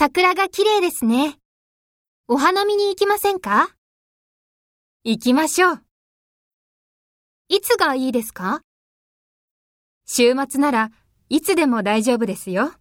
桜が綺麗ですね。お花見に行きませんか？行きましょう。いつがいいですか？週末ならいつでも大丈夫ですよ。